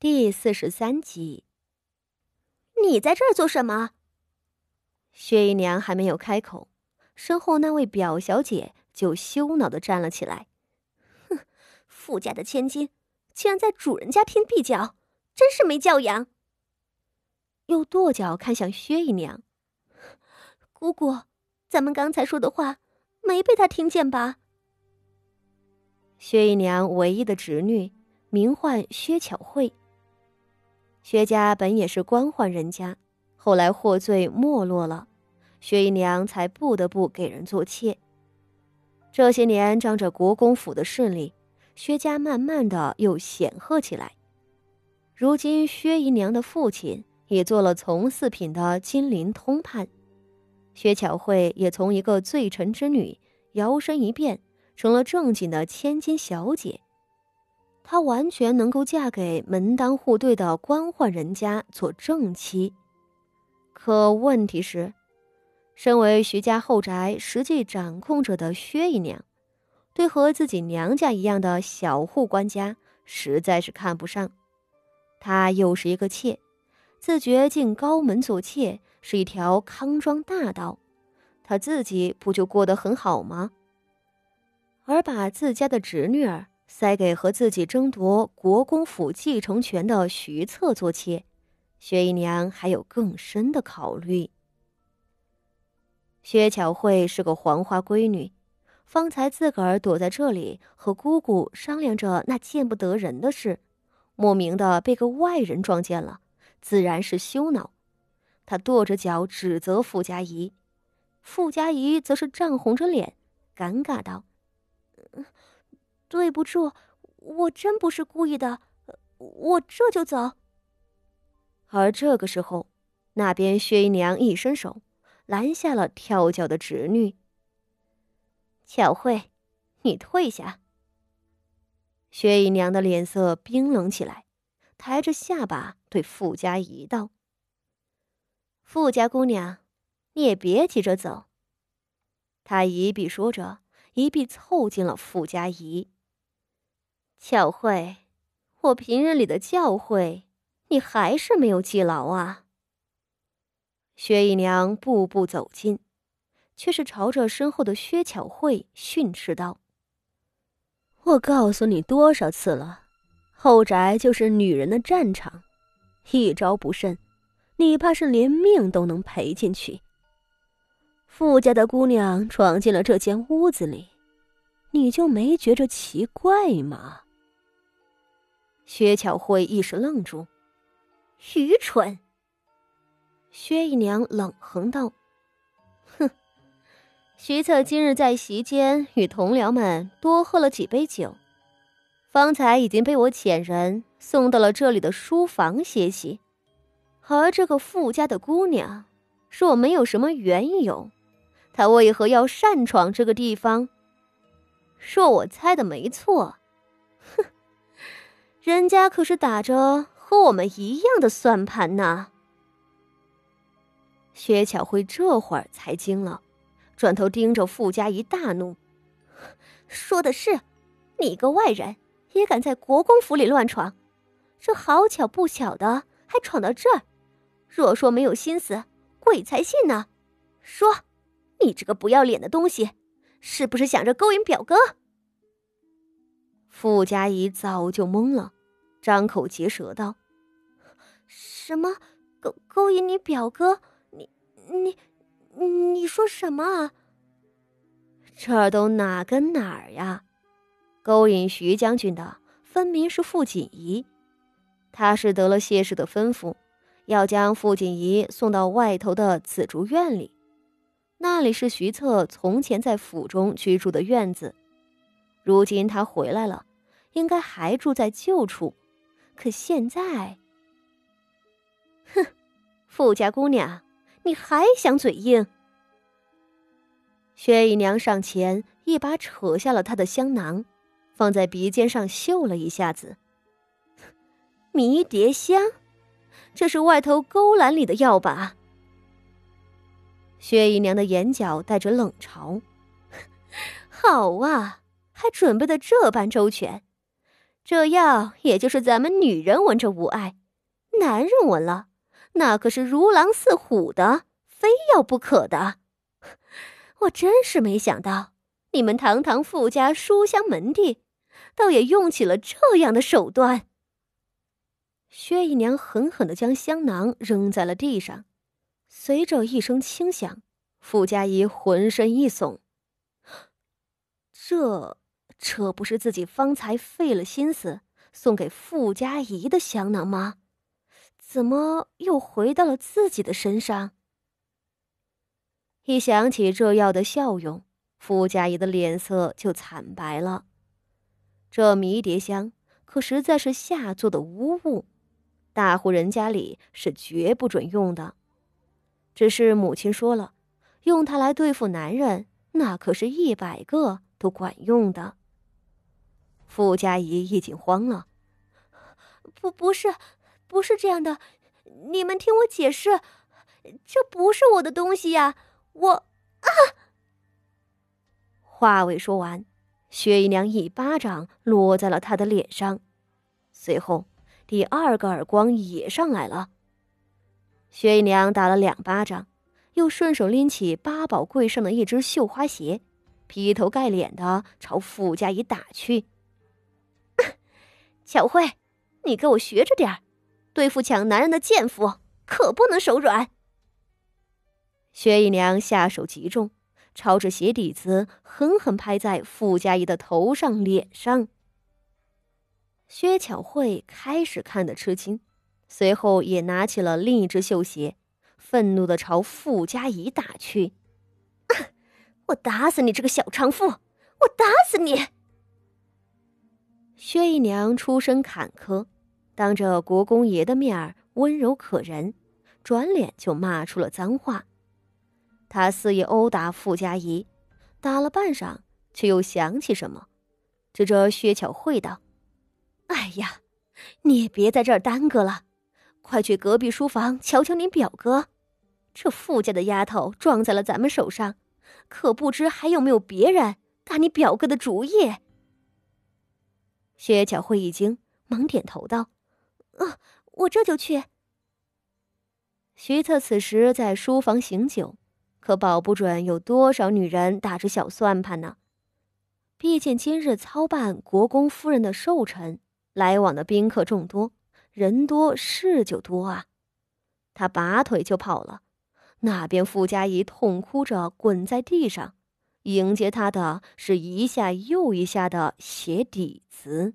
第四十三集，你在这儿做什么？薛姨娘还没有开口，身后那位表小姐就羞恼的站了起来。哼，富家的千金，竟然在主人家拼壁角，真是没教养！又跺脚看向薛姨娘，姑姑，咱们刚才说的话，没被她听见吧？薛姨娘唯一的侄女，名唤薛巧慧。薛家本也是官宦人家，后来获罪没落了，薛姨娘才不得不给人做妾。这些年仗着国公府的势力，薛家慢慢的又显赫起来。如今薛姨娘的父亲也做了从四品的金陵通判，薛巧慧也从一个罪臣之女摇身一变成了正经的千金小姐。她完全能够嫁给门当户对的官宦人家做正妻，可问题是，身为徐家后宅实际掌控者的薛姨娘，对和自己娘家一样的小户官家实在是看不上。她又是一个妾，自觉进高门做妾是一条康庄大道，她自己不就过得很好吗？而把自家的侄女儿。塞给和自己争夺国公府继承权的徐策做妾，薛姨娘还有更深的考虑。薛巧慧是个黄花闺女，方才自个儿躲在这里和姑姑商量着那见不得人的事，莫名的被个外人撞见了，自然是羞恼。她跺着脚指责傅家仪，傅家仪则是涨红着脸，尴尬道。对不住，我真不是故意的，我这就走。而这个时候，那边薛姨娘一伸手，拦下了跳脚的侄女。巧慧，你退下。薛姨娘的脸色冰冷起来，抬着下巴对傅家仪道：“傅家姑娘，你也别急着走。”她一臂说着，一臂凑近了傅家仪。巧慧，我平日里的教诲，你还是没有记牢啊。薛姨娘步步走近，却是朝着身后的薛巧慧训斥道：“我告诉你多少次了，后宅就是女人的战场，一招不慎，你怕是连命都能赔进去。富家的姑娘闯进了这间屋子里，你就没觉着奇怪吗？”薛巧慧一时愣住，愚蠢。薛姨娘冷哼道：“哼，徐策今日在席间与同僚们多喝了几杯酒，方才已经被我遣人送到了这里的书房歇息。而这个富家的姑娘，若没有什么缘由，她为何要擅闯这个地方？若我猜的没错。”人家可是打着和我们一样的算盘呢。薛巧慧这会儿才惊了，转头盯着傅家仪大怒：“说的是，你个外人也敢在国公府里乱闯？这好巧不巧的，还闯到这儿。若说没有心思，鬼才信呢！说，你这个不要脸的东西，是不是想着勾引表哥？”傅家仪早就懵了。张口结舌道：“什么勾勾引你表哥？你你你说什么啊？这都哪跟哪儿呀？勾引徐将军的分明是傅锦仪，他是得了谢氏的吩咐，要将傅锦仪送到外头的紫竹院里，那里是徐策从前在府中居住的院子，如今他回来了，应该还住在旧处。”可现在，哼，富家姑娘，你还想嘴硬？薛姨娘上前一把扯下了她的香囊，放在鼻尖上嗅了一下子。迷迭香，这是外头勾栏里的药吧？薛姨娘的眼角带着冷嘲：“ 好啊，还准备的这般周全。”这药也就是咱们女人闻着无碍，男人闻了，那可是如狼似虎的，非要不可的。我真是没想到，你们堂堂富家书香门第，倒也用起了这样的手段。薛姨娘狠狠的将香囊扔在了地上，随着一声轻响，傅家仪浑身一耸。这。这不是自己方才费了心思送给傅家仪的香囊吗？怎么又回到了自己的身上？一想起这药的效用，傅家仪的脸色就惨白了。这迷迭香可实在是下作的污物，大户人家里是绝不准用的。只是母亲说了，用它来对付男人，那可是一百个都管用的。傅家怡已经慌了，不，不是，不是这样的，你们听我解释，这不是我的东西呀，我啊！话未说完，薛姨娘一巴掌落在了他的脸上，随后第二个耳光也上来了。薛姨娘打了两巴掌，又顺手拎起八宝柜上的一只绣花鞋，劈头盖脸的朝傅家怡打去。巧慧，你给我学着点儿，对付抢男人的贱妇可不能手软。薛姨娘下手极重，朝着鞋底子狠狠拍在傅家仪的头上、脸上。薛巧慧开始看得吃惊，随后也拿起了另一只绣鞋，愤怒的朝傅家仪打去：“我打死你这个小娼妇！我打死你！”薛姨娘出身坎坷，当着国公爷的面儿温柔可人，转脸就骂出了脏话。她肆意殴打傅家仪，打了半晌，却又想起什么，指着薛巧慧道：“哎呀，你也别在这儿耽搁了，快去隔壁书房瞧瞧你表哥。这傅家的丫头撞在了咱们手上，可不知还有没有别人打你表哥的主意。”薛巧慧一惊，忙点头道：“啊，我这就去。”徐策此时在书房醒酒，可保不准有多少女人打着小算盘呢。毕竟今日操办国公夫人的寿辰，来往的宾客众多，人多事就多啊。他拔腿就跑了。那边傅家仪痛哭着滚在地上。迎接他的是一下又一下的鞋底子。